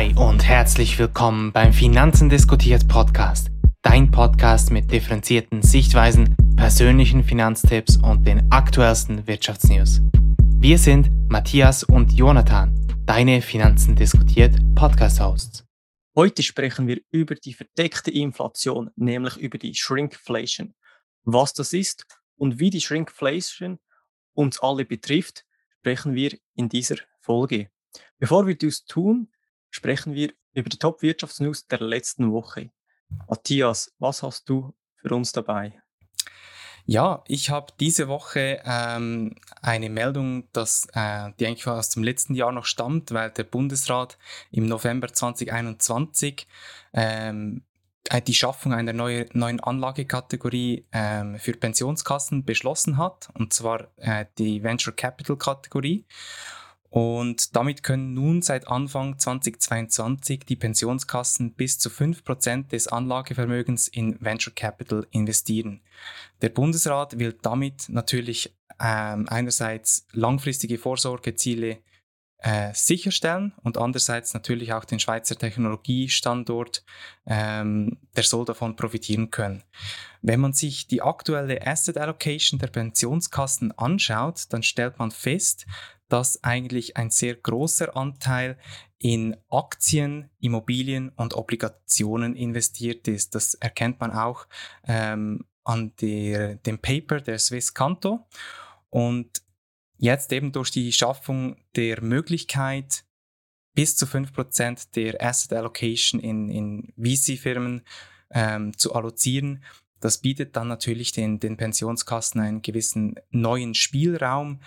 Hi und herzlich willkommen beim Finanzen diskutiert Podcast. Dein Podcast mit differenzierten Sichtweisen, persönlichen Finanztipps und den aktuellsten Wirtschaftsnews. Wir sind Matthias und Jonathan, deine Finanzen diskutiert Podcast-Hosts. Heute sprechen wir über die verdeckte Inflation, nämlich über die Shrinkflation. Was das ist und wie die Shrinkflation uns alle betrifft, sprechen wir in dieser Folge. Bevor wir dies tun, sprechen wir über die Top-Wirtschaftsnews der letzten Woche. Matthias, was hast du für uns dabei? Ja, ich habe diese Woche ähm, eine Meldung, dass, äh, die eigentlich aus dem letzten Jahr noch stammt, weil der Bundesrat im November 2021 ähm, äh, die Schaffung einer neue, neuen Anlagekategorie ähm, für Pensionskassen beschlossen hat, und zwar äh, die Venture Capital Kategorie. Und damit können nun seit Anfang 2022 die Pensionskassen bis zu 5% des Anlagevermögens in Venture Capital investieren. Der Bundesrat will damit natürlich ähm, einerseits langfristige Vorsorgeziele äh, sicherstellen und andererseits natürlich auch den Schweizer Technologiestandort, ähm, der soll davon profitieren können. Wenn man sich die aktuelle Asset Allocation der Pensionskassen anschaut, dann stellt man fest, dass eigentlich ein sehr großer Anteil in Aktien, Immobilien und Obligationen investiert ist. Das erkennt man auch ähm, an der, dem Paper der Swiss Canto. Und jetzt eben durch die Schaffung der Möglichkeit, bis zu 5% der Asset Allocation in, in VC-Firmen ähm, zu allozieren, das bietet dann natürlich den, den Pensionskassen einen gewissen neuen Spielraum,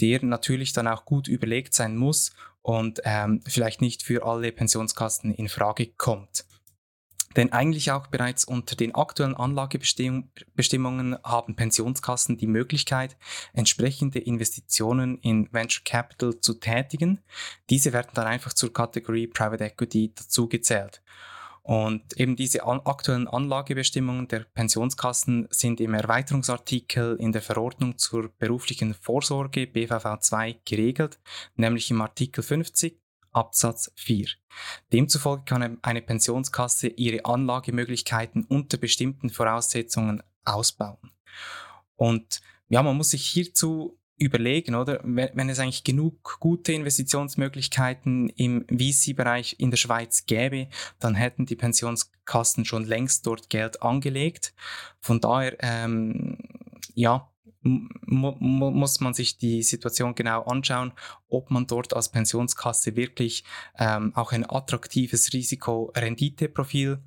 der natürlich dann auch gut überlegt sein muss und ähm, vielleicht nicht für alle Pensionskassen in Frage kommt. Denn eigentlich auch bereits unter den aktuellen Anlagebestimmungen haben Pensionskassen die Möglichkeit, entsprechende Investitionen in Venture Capital zu tätigen. Diese werden dann einfach zur Kategorie Private Equity dazugezählt. Und eben diese an aktuellen Anlagebestimmungen der Pensionskassen sind im Erweiterungsartikel in der Verordnung zur beruflichen Vorsorge BVV 2 geregelt, nämlich im Artikel 50 Absatz 4. Demzufolge kann eine Pensionskasse ihre Anlagemöglichkeiten unter bestimmten Voraussetzungen ausbauen. Und ja, man muss sich hierzu überlegen, oder? Wenn, es eigentlich genug gute Investitionsmöglichkeiten im VC-Bereich in der Schweiz gäbe, dann hätten die Pensionskassen schon längst dort Geld angelegt. Von daher, ähm, ja, muss man sich die Situation genau anschauen, ob man dort als Pensionskasse wirklich ähm, auch ein attraktives Risiko-Rendite-Profil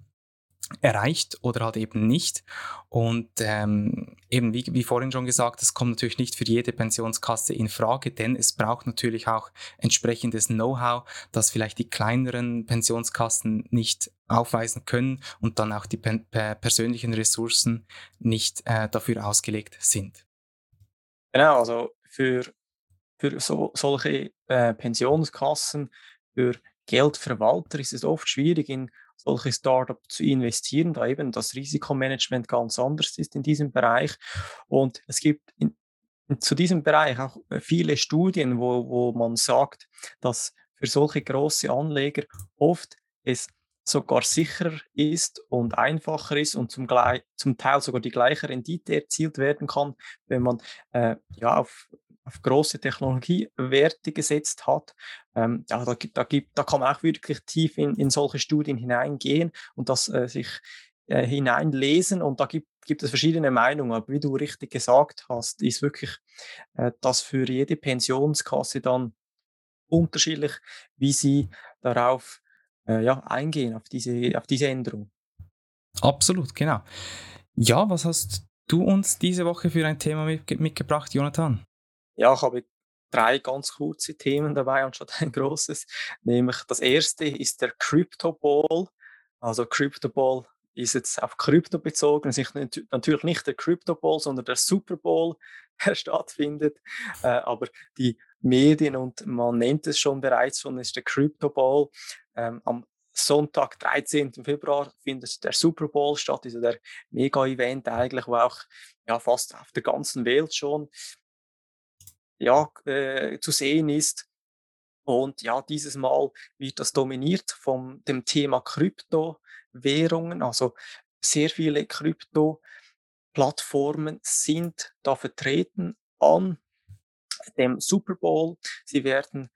erreicht oder halt eben nicht. Und ähm, eben wie, wie vorhin schon gesagt, das kommt natürlich nicht für jede Pensionskasse in Frage, denn es braucht natürlich auch entsprechendes Know-how, das vielleicht die kleineren Pensionskassen nicht aufweisen können und dann auch die persönlichen Ressourcen nicht äh, dafür ausgelegt sind. Genau, also für, für so, solche äh, Pensionskassen, für Geldverwalter ist es oft schwierig, in solche Startups zu investieren, da eben das Risikomanagement ganz anders ist in diesem Bereich. Und es gibt in, zu diesem Bereich auch äh, viele Studien, wo, wo man sagt, dass für solche große Anleger oft es sogar sicherer ist und einfacher ist und zum, zum Teil sogar die gleiche Rendite erzielt werden kann, wenn man äh, ja, auf auf große Technologiewerte gesetzt hat. Ähm, ja, da, da, gibt, da kann man auch wirklich tief in, in solche Studien hineingehen und das äh, sich äh, hineinlesen und da gibt, gibt es verschiedene Meinungen. Aber wie du richtig gesagt hast, ist wirklich äh, das für jede Pensionskasse dann unterschiedlich, wie sie darauf äh, ja, eingehen, auf diese, auf diese Änderung. Absolut, genau. Ja, was hast du uns diese Woche für ein Thema mitgebracht, Jonathan? Ja, ich habe drei ganz kurze Themen dabei anstatt ein großes. Nämlich das erste ist der Crypto Ball. Also Crypto Ball ist jetzt auf Krypto bezogen. Es ist natürlich nicht der Crypto Ball, sondern der Super Bowl, der stattfindet. Äh, aber die Medien und man nennt es schon bereits schon, ist der Crypto Ball. Ähm, am Sonntag, 13. Februar, findet der Super Bowl statt, also der Mega-Event eigentlich, wo auch ja, fast auf der ganzen Welt schon ja, äh, zu sehen ist. Und ja, dieses Mal wird das dominiert von dem Thema Kryptowährungen. Also sehr viele Krypto-Plattformen sind da vertreten an dem Super Bowl. Sie werden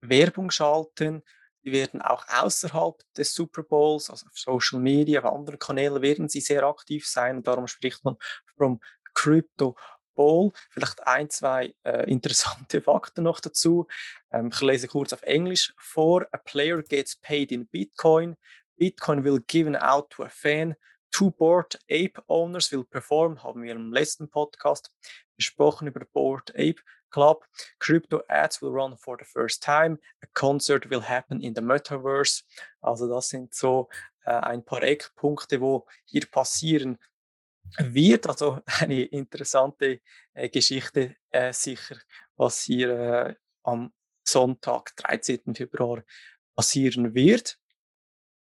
Werbung schalten. Sie werden auch außerhalb des Super Bowls, also auf Social Media, auf anderen Kanälen, werden sie sehr aktiv sein. darum spricht man vom Crypto Bowl. Vielleicht ein, zwei äh, interessante Fakten noch dazu. Ähm, ich lese kurz auf Englisch vor. A player gets paid in Bitcoin. Bitcoin will given out to a fan. Two Board Ape Owners will perform, haben wir im letzten Podcast gesprochen über Board Ape Club. Crypto ads will run for the first time. A concert will happen in the Metaverse. Also das sind so äh, ein paar Eckpunkte, wo hier passieren wird. Also eine interessante äh, Geschichte äh, sicher, was hier äh, am Sonntag, 13. Februar passieren wird.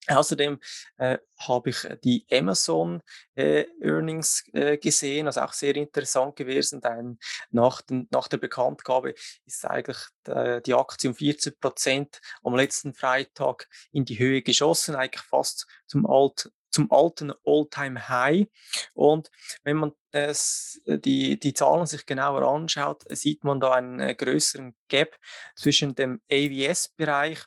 Außerdem äh, habe ich die Amazon äh, Earnings äh, gesehen, also auch sehr interessant gewesen. Denn nach, den, nach der Bekanntgabe ist eigentlich die Aktie um 14 Prozent am letzten Freitag in die Höhe geschossen, eigentlich fast zum alt zum alten All-Time-High. Und wenn man das, die, die Zahlen sich genauer anschaut, sieht man da einen äh, größeren Gap zwischen dem AWS-Bereich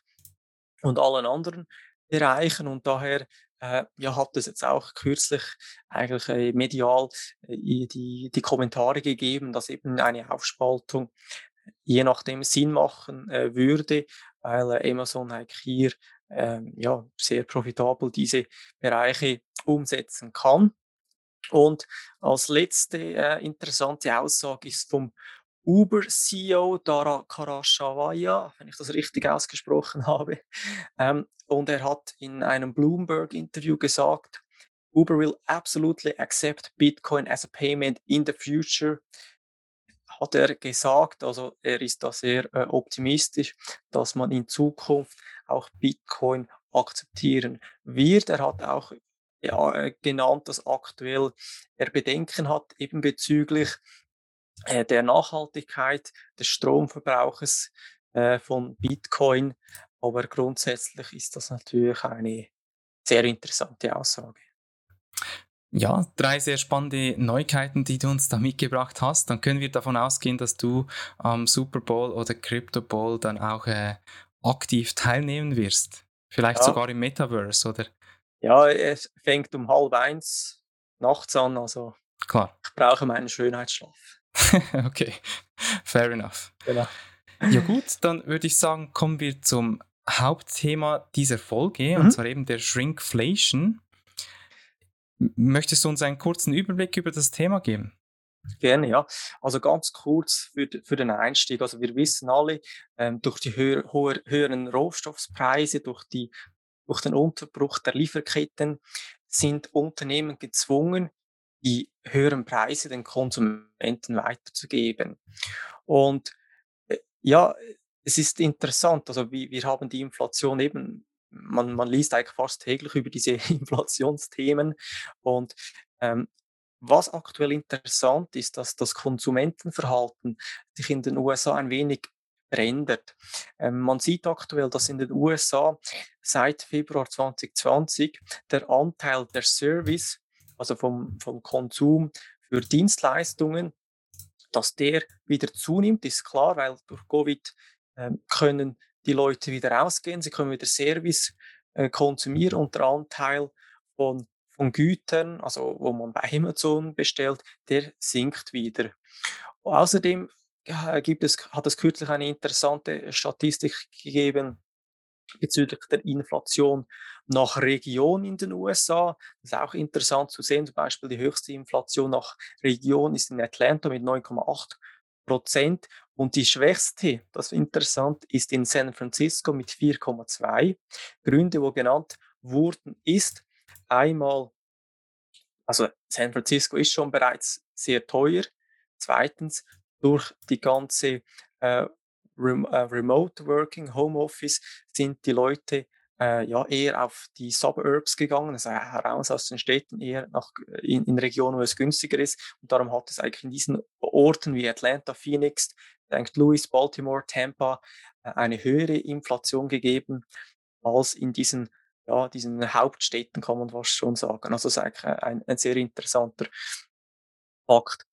und allen anderen erreichen und daher äh, ja, hat es jetzt auch kürzlich eigentlich äh, medial äh, die, die Kommentare gegeben, dass eben eine Aufspaltung je nachdem Sinn machen äh, würde, weil äh, Amazon hier ähm, ja, sehr profitabel diese Bereiche umsetzen kann. Und als letzte äh, interessante Aussage ist vom Uber-CEO Dara Karashawaya, wenn ich das richtig ausgesprochen habe. Ähm, und er hat in einem Bloomberg-Interview gesagt, Uber will absolutely accept Bitcoin as a payment in the future. Hat er gesagt, also er ist da sehr äh, optimistisch, dass man in Zukunft auch Bitcoin akzeptieren wird. Er hat auch ja, äh, genannt, dass aktuell er Bedenken hat eben bezüglich äh, der Nachhaltigkeit des Stromverbrauches äh, von Bitcoin. Aber grundsätzlich ist das natürlich eine sehr interessante Aussage. Ja, drei sehr spannende Neuigkeiten, die du uns da mitgebracht hast. Dann können wir davon ausgehen, dass du am Super Bowl oder Crypto Bowl dann auch äh, aktiv teilnehmen wirst. Vielleicht ja. sogar im Metaverse, oder? Ja, es fängt um halb eins nachts an, also Klar. ich brauche meinen Schönheitsschlaf. okay, fair enough. Genau. Ja gut, dann würde ich sagen, kommen wir zum Hauptthema dieser Folge, mhm. und zwar eben der Shrinkflation. Möchtest du uns einen kurzen Überblick über das Thema geben? Gerne, ja. Also ganz kurz für, für den Einstieg. Also wir wissen alle, ähm, durch die höher, hoher, höheren Rohstoffpreise, durch, die, durch den Unterbruch der Lieferketten sind Unternehmen gezwungen, die höheren Preise den Konsumenten weiterzugeben. Und äh, ja, es ist interessant, also wie, wir haben die Inflation eben, man, man liest eigentlich fast täglich über diese Inflationsthemen und ähm, was aktuell interessant ist, dass das Konsumentenverhalten sich in den USA ein wenig verändert. Ähm, man sieht aktuell, dass in den USA seit Februar 2020 der Anteil der Service also vom, vom Konsum für Dienstleistungen, dass der wieder zunimmt, ist klar, weil durch Covid äh, können die Leute wieder rausgehen, sie können wieder Service äh, konsumieren und der Anteil von, von Gütern, also wo man bei Amazon bestellt, der sinkt wieder. Außerdem äh, gibt es, hat es kürzlich eine interessante Statistik gegeben, bezüglich der Inflation nach Region in den USA. Das ist auch interessant zu sehen. Zum Beispiel die höchste Inflation nach Region ist in Atlanta mit 9,8 Prozent und die schwächste, das ist interessant, ist in San Francisco mit 4,2. Gründe, wo genannt wurden, ist einmal, also San Francisco ist schon bereits sehr teuer. Zweitens, durch die ganze äh, Rem äh, Remote Working, Homeoffice, sind die Leute äh, ja eher auf die Suburbs gegangen, also heraus aus den Städten, eher nach, in, in Regionen, wo es günstiger ist. Und darum hat es eigentlich in diesen Orten wie Atlanta, Phoenix, St. Louis, Baltimore, Tampa äh, eine höhere Inflation gegeben als in diesen, ja, diesen Hauptstädten, kann man fast schon sagen. Also das ist eigentlich ein, ein sehr interessanter Fakt.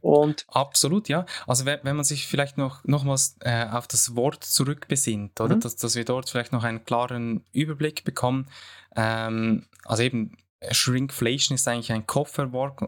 Und Absolut, ja. Also wenn, wenn man sich vielleicht noch nochmals äh, auf das Wort zurückbesinnt, oder? Mhm. Dass, dass wir dort vielleicht noch einen klaren Überblick bekommen. Ähm, also eben Shrinkflation ist eigentlich ein Kofferwort,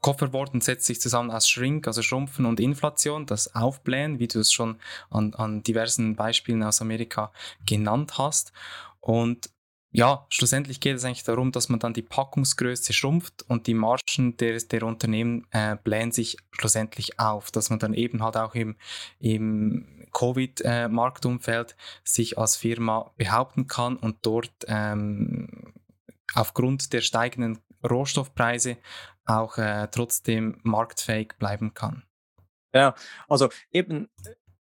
Kofferwort und setzt sich zusammen aus Shrink, also Schrumpfen und Inflation, das Aufblähen, wie du es schon an, an diversen Beispielen aus Amerika genannt hast. Und ja, schlussendlich geht es eigentlich darum, dass man dann die Packungsgröße schrumpft und die Margen der, der Unternehmen äh, blähen sich schlussendlich auf, dass man dann eben halt auch im, im Covid-Marktumfeld äh, sich als Firma behaupten kann und dort ähm, aufgrund der steigenden Rohstoffpreise auch äh, trotzdem marktfähig bleiben kann. Ja, also eben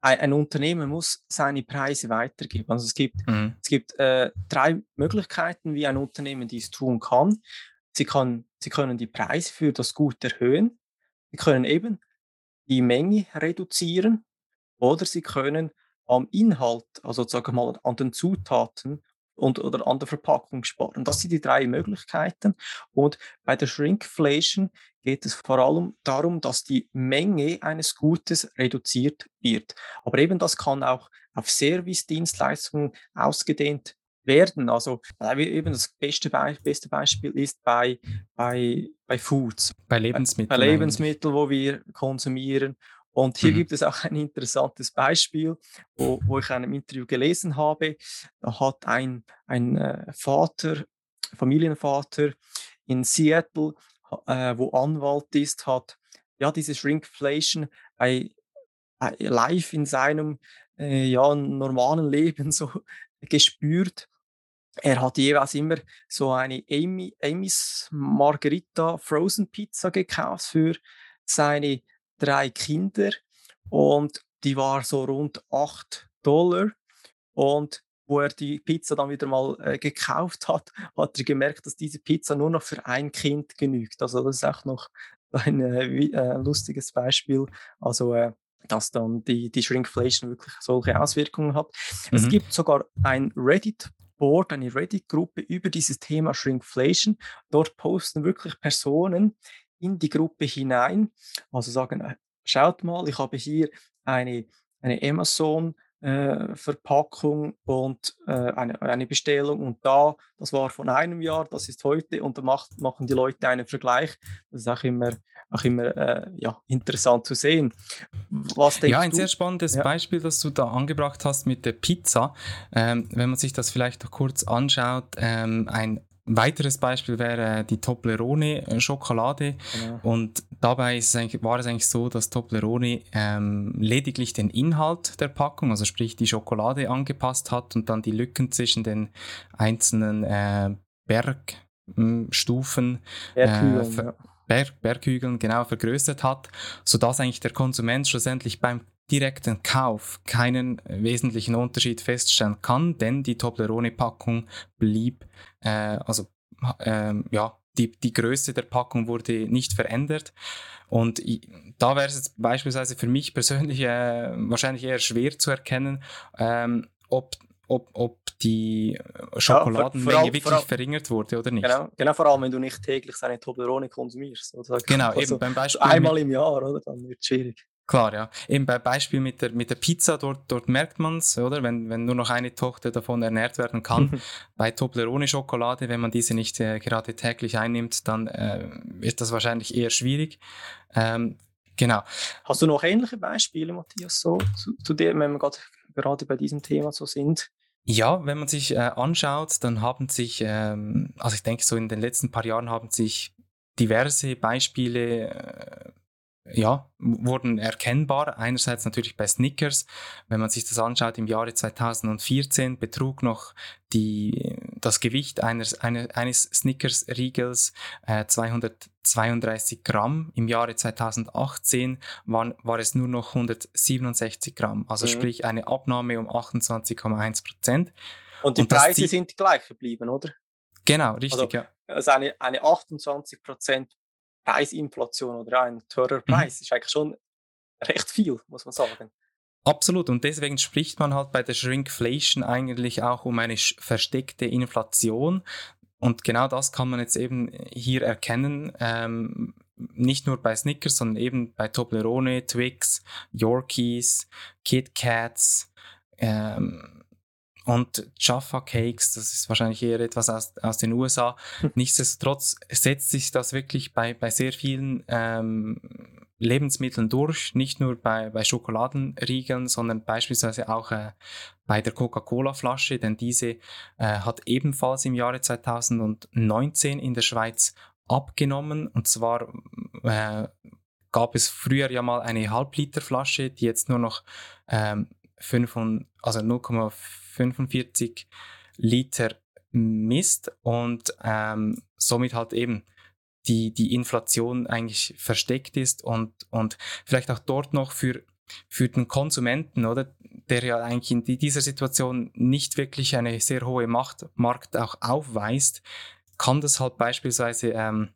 ein, ein, Unternehmen muss seine Preise weitergeben. Also es gibt, mhm. es gibt äh, drei Möglichkeiten, wie ein Unternehmen dies tun kann. Sie, kann. sie können die Preise für das Gut erhöhen, sie können eben die Menge reduzieren oder sie können am Inhalt, also sozusagen mal an den Zutaten und, oder an der Verpackung sparen. Das sind die drei Möglichkeiten. Und bei der Shrinkflation geht es vor allem darum, dass die Menge eines Gutes reduziert wird. Aber eben das kann auch auf Service-Dienstleistungen ausgedehnt werden. Also eben das beste, Be beste Beispiel ist bei, bei, bei Foods. Bei Lebensmitteln. Bei, bei Lebensmitteln, wo wir konsumieren. Und hier mhm. gibt es auch ein interessantes Beispiel, wo, wo ich in einem Interview gelesen habe. Da hat ein, ein äh, Vater, Familienvater in Seattle, äh, wo Anwalt ist, hat ja diese Shrinkflation bei, bei live in seinem äh, ja, normalen Leben so gespürt. Er hat jeweils immer so eine Amy, Amy's Margarita Frozen Pizza gekauft für seine drei Kinder und die war so rund 8 Dollar. Und wo er die Pizza dann wieder mal äh, gekauft hat, hat er gemerkt, dass diese Pizza nur noch für ein Kind genügt. Also das ist auch noch ein äh, äh, lustiges Beispiel. Also äh, dass dann die, die Shrinkflation wirklich solche Auswirkungen hat. Mhm. Es gibt sogar ein Reddit-Board, eine Reddit-Gruppe über dieses Thema Shrinkflation. Dort posten wirklich Personen in die Gruppe hinein. Also sagen, äh, schaut mal, ich habe hier eine, eine Amazon äh, Verpackung und äh, eine, eine Bestellung und da, das war von einem Jahr, das ist heute und da macht, machen die Leute einen Vergleich. Das ist auch immer, auch immer äh, ja, interessant zu sehen. Was ja, ein du? sehr spannendes ja. Beispiel, das du da angebracht hast mit der Pizza. Ähm, wenn man sich das vielleicht noch kurz anschaut, ähm, ein ein weiteres Beispiel wäre die Toblerone-Schokolade. Genau. Und dabei es war es eigentlich so, dass Toblerone ähm, lediglich den Inhalt der Packung, also sprich die Schokolade angepasst hat und dann die Lücken zwischen den einzelnen äh, Bergstufen äh, Berg, Berghügeln genau vergrößert hat, sodass eigentlich der Konsument schlussendlich beim direkten Kauf keinen wesentlichen Unterschied feststellen kann, denn die Toblerone-Packung blieb, äh, also äh, ja, die, die Größe der Packung wurde nicht verändert. Und ich, da wäre es jetzt beispielsweise für mich persönlich äh, wahrscheinlich eher schwer zu erkennen, ähm, ob, ob, ob die Schokoladenmenge ja, allem, wirklich verringert wurde oder nicht. Genau, genau, vor allem, wenn du nicht täglich seine Toblerone konsumierst. Oder? Genau, also, eben beim Beispiel. Einmal im Jahr, oder? Dann wird es schwierig. Klar, ja. Eben bei Beispiel mit der, mit der Pizza, dort, dort merkt man es, oder? Wenn, wenn nur noch eine Tochter davon ernährt werden kann. bei Toblerone-Schokolade, wenn man diese nicht äh, gerade täglich einnimmt, dann äh, ist das wahrscheinlich eher schwierig. Ähm, genau. Hast du noch ähnliche Beispiele, Matthias, so zu, zu dem, wenn wir gerade, gerade bei diesem Thema so sind? Ja, wenn man sich äh, anschaut, dann haben sich, ähm, also ich denke, so in den letzten paar Jahren haben sich diverse Beispiele äh, ja, wurden erkennbar. Einerseits natürlich bei Snickers. Wenn man sich das anschaut, im Jahre 2014 betrug noch die, das Gewicht eines, eines Snickers-Riegels äh, 232 Gramm. Im Jahre 2018 waren, war es nur noch 167 Gramm. Also mhm. sprich eine Abnahme um 28,1 Prozent. Und die Und Preise sind gleich geblieben, oder? Genau, richtig, also, ja. Also eine, eine 28 Prozent Preisinflation oder ein teurer mhm. Preis mhm. ist eigentlich schon recht viel, muss man sagen. Absolut. Und deswegen spricht man halt bei der Shrinkflation eigentlich auch um eine versteckte Inflation. Und genau das kann man jetzt eben hier erkennen. Ähm, nicht nur bei Snickers, sondern eben bei Toblerone, Twix, Yorkies, Kit Kats ähm, und Jaffa Cakes. Das ist wahrscheinlich eher etwas aus, aus den USA. Nichtsdestotrotz setzt sich das wirklich bei, bei sehr vielen ähm, Lebensmitteln durch, nicht nur bei, bei Schokoladenriegeln, sondern beispielsweise auch äh, bei der Coca-Cola-Flasche, denn diese äh, hat ebenfalls im Jahre 2019 in der Schweiz abgenommen. Und zwar äh, gab es früher ja mal eine Halbliter-Flasche, die jetzt nur noch ähm, 5, also 0,45 Liter misst und ähm, somit halt eben die, die Inflation eigentlich versteckt ist und, und vielleicht auch dort noch für, für den Konsumenten, oder, der ja eigentlich in dieser Situation nicht wirklich eine sehr hohe Macht, Markt auch aufweist, kann das halt beispielsweise ähm,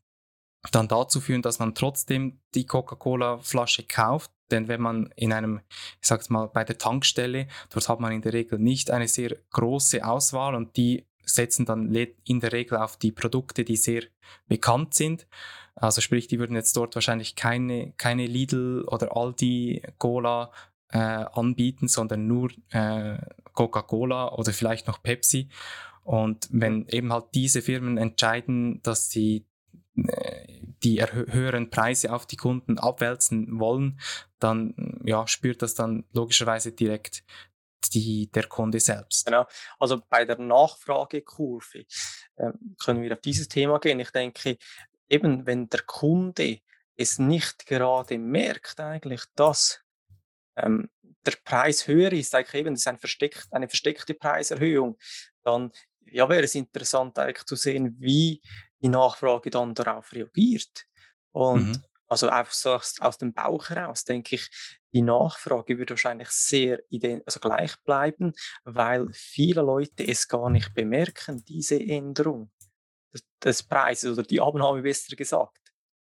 dann dazu führen, dass man trotzdem die Coca-Cola-Flasche kauft. Denn wenn man in einem, ich sag's mal, bei der Tankstelle, dort hat man in der Regel nicht eine sehr große Auswahl und die setzen dann in der Regel auf die Produkte, die sehr bekannt sind. Also sprich, die würden jetzt dort wahrscheinlich keine, keine Lidl oder Aldi Cola äh, anbieten, sondern nur äh, Coca-Cola oder vielleicht noch Pepsi. Und wenn eben halt diese Firmen entscheiden, dass sie äh, die höheren Preise auf die Kunden abwälzen wollen, dann ja, spürt das dann logischerweise direkt die, der Kunde selbst. Genau. Also bei der Nachfragekurve äh, können wir auf dieses Thema gehen. Ich denke, eben wenn der Kunde es nicht gerade merkt, eigentlich, dass ähm, der Preis höher ist, eigentlich eben, das ist ein versteckt, eine versteckte Preiserhöhung, dann ja, wäre es interessant eigentlich zu sehen, wie die Nachfrage dann darauf reagiert. Und mhm. Also einfach so aus, dem Bauch heraus denke ich, die Nachfrage wird wahrscheinlich sehr also gleich bleiben, weil viele Leute es gar nicht bemerken, diese Änderung des, des Preises oder die Abnahme besser gesagt.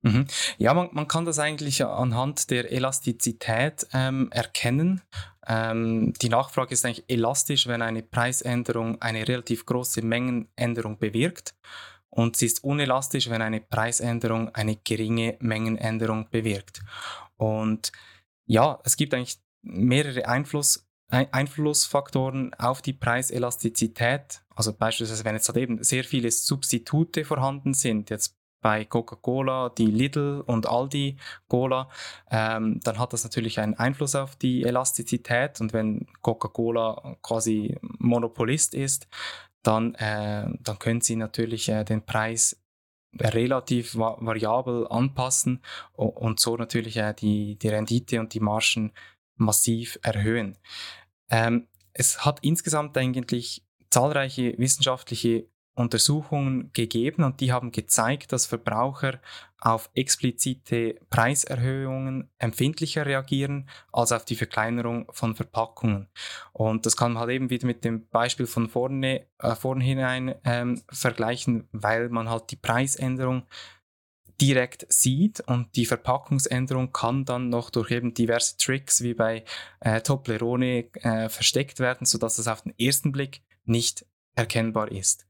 Mhm. Ja, man, man, kann das eigentlich anhand der Elastizität ähm, erkennen. Ähm, die Nachfrage ist eigentlich elastisch, wenn eine Preisänderung eine relativ große Mengenänderung bewirkt. Und sie ist unelastisch, wenn eine Preisänderung eine geringe Mengenänderung bewirkt. Und ja, es gibt eigentlich mehrere Einfluss, Einflussfaktoren auf die Preiselastizität. Also beispielsweise, wenn jetzt halt eben sehr viele Substitute vorhanden sind, jetzt bei Coca-Cola, die Lidl und Aldi Cola, ähm, dann hat das natürlich einen Einfluss auf die Elastizität. Und wenn Coca-Cola quasi Monopolist ist, dann, äh, dann können Sie natürlich äh, den Preis relativ variabel anpassen und so natürlich äh, die, die Rendite und die Margen massiv erhöhen. Ähm, es hat insgesamt eigentlich zahlreiche wissenschaftliche Untersuchungen gegeben und die haben gezeigt, dass Verbraucher auf explizite Preiserhöhungen empfindlicher reagieren als auf die Verkleinerung von Verpackungen. Und das kann man halt eben wieder mit dem Beispiel von vorne, äh, vornherein ähm, vergleichen, weil man halt die Preisänderung direkt sieht und die Verpackungsänderung kann dann noch durch eben diverse Tricks wie bei äh, Toblerone äh, versteckt werden, sodass es auf den ersten Blick nicht erkennbar ist.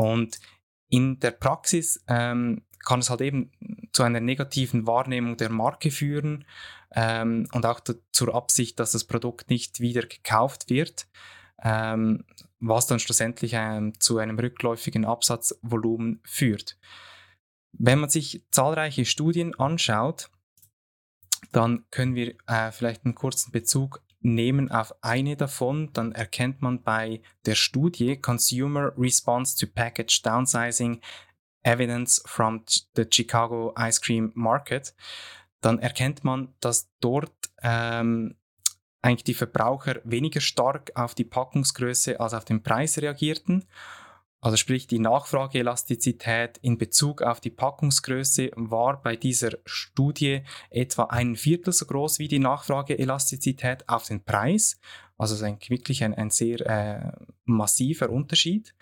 Und in der Praxis ähm, kann es halt eben zu einer negativen Wahrnehmung der Marke führen ähm, und auch zur Absicht, dass das Produkt nicht wieder gekauft wird, ähm, was dann schlussendlich ähm, zu einem rückläufigen Absatzvolumen führt. Wenn man sich zahlreiche Studien anschaut, dann können wir äh, vielleicht einen kurzen Bezug nehmen auf eine davon, dann erkennt man bei der Studie Consumer Response to Package Downsizing Evidence from the Chicago Ice Cream Market, dann erkennt man, dass dort ähm, eigentlich die Verbraucher weniger stark auf die Packungsgröße als auf den Preis reagierten also sprich, die Nachfrageelastizität in Bezug auf die Packungsgröße war bei dieser Studie etwa ein Viertel so groß wie die Nachfrageelastizität auf den Preis. Also es ist wirklich ein, ein sehr äh, massiver Unterschied.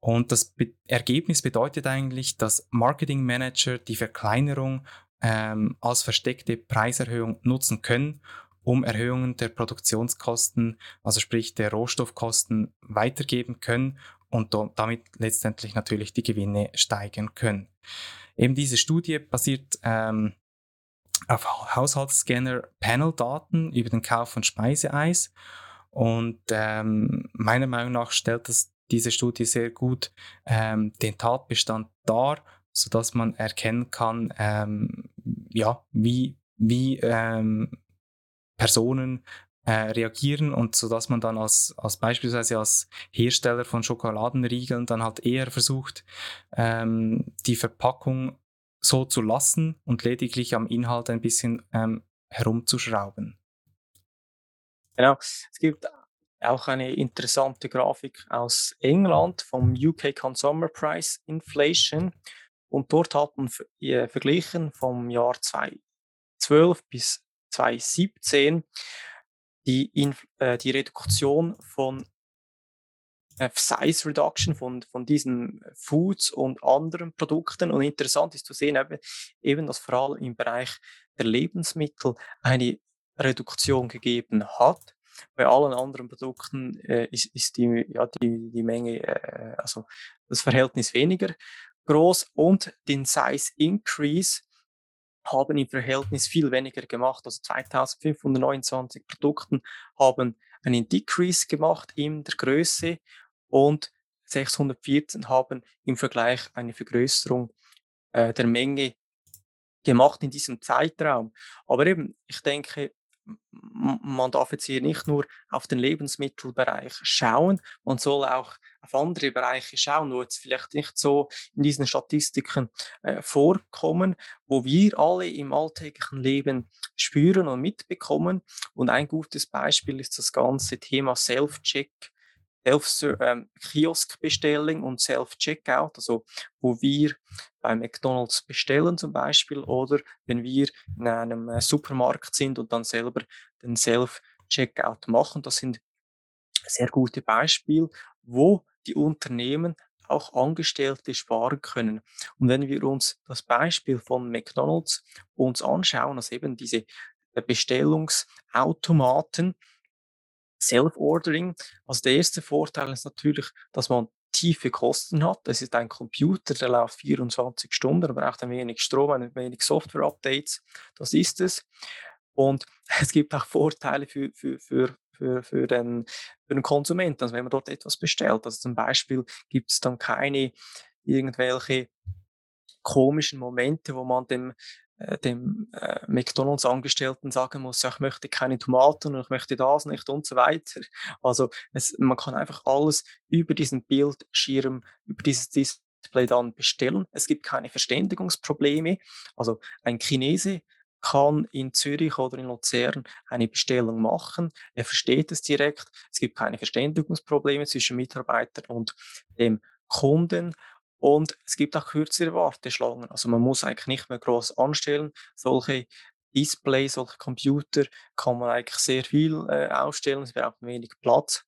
Und das Be Ergebnis bedeutet eigentlich, dass Marketing Manager die Verkleinerung ähm, als versteckte Preiserhöhung nutzen können, um Erhöhungen der Produktionskosten, also sprich der Rohstoffkosten, weitergeben können und damit letztendlich natürlich die Gewinne steigern können. Eben diese Studie basiert ähm, auf Haushaltsscanner Panel-Daten über den Kauf von Speiseeis und ähm, meiner Meinung nach stellt das, diese Studie sehr gut ähm, den Tatbestand dar, sodass man erkennen kann, ähm, ja, wie, wie ähm, Personen äh, reagieren und so dass man dann als, als beispielsweise als Hersteller von Schokoladenriegeln dann halt eher versucht, ähm, die Verpackung so zu lassen und lediglich am Inhalt ein bisschen ähm, herumzuschrauben. Genau, es gibt auch eine interessante Grafik aus England vom UK Consumer Price Inflation. Und dort hat man äh, verglichen vom Jahr 2012 bis 2017 die, Inf äh, die Reduktion von äh, Size Reduction von, von diesen Foods und anderen Produkten. Und interessant ist zu sehen, eben, eben dass vor allem im Bereich der Lebensmittel eine Reduktion gegeben hat. Bei allen anderen Produkten äh, ist, ist die, ja, die, die Menge, äh, also das Verhältnis weniger groß und den Size Increase haben im Verhältnis viel weniger gemacht. Also 2529 Produkten haben einen Decrease gemacht in der Größe und 614 haben im Vergleich eine Vergrößerung äh, der Menge gemacht in diesem Zeitraum. Aber eben, ich denke, man darf jetzt hier nicht nur auf den Lebensmittelbereich schauen, man soll auch auf andere Bereiche schauen, wo jetzt vielleicht nicht so in diesen Statistiken äh, vorkommen, wo wir alle im alltäglichen Leben spüren und mitbekommen. Und ein gutes Beispiel ist das ganze Thema Self-Check Self-Kiosk-Bestellung ähm, und Self-Checkout, also wo wir bei McDonald's bestellen zum Beispiel oder wenn wir in einem äh, Supermarkt sind und dann selber den Self-Checkout machen. Das sind sehr gute Beispiele, wo die Unternehmen auch Angestellte sparen können. Und wenn wir uns das Beispiel von McDonald's uns anschauen, also eben diese äh, Bestellungsautomaten, Self-Ordering. Also der erste Vorteil ist natürlich, dass man tiefe Kosten hat. Das ist ein Computer, der läuft 24 Stunden, er braucht ein wenig Strom, ein wenig Software-Updates. Das ist es. Und es gibt auch Vorteile für, für, für, für, für, den, für den Konsumenten, also wenn man dort etwas bestellt. Also zum Beispiel gibt es dann keine irgendwelche komischen Momente, wo man dem dem äh, McDonalds-Angestellten sagen muss, ja, ich möchte keine Tomaten und ich möchte das nicht und so weiter. Also es, man kann einfach alles über diesen Bildschirm, über dieses Display dann bestellen. Es gibt keine Verständigungsprobleme. Also ein Chinese kann in Zürich oder in Luzern eine Bestellung machen. Er versteht es direkt. Es gibt keine Verständigungsprobleme zwischen Mitarbeiter und dem Kunden. Und es gibt auch kürzere Warteschlangen. Also man muss eigentlich nicht mehr groß anstellen. Solche Displays, solche Computer kann man eigentlich sehr viel äh, ausstellen. Es braucht wenig Platz.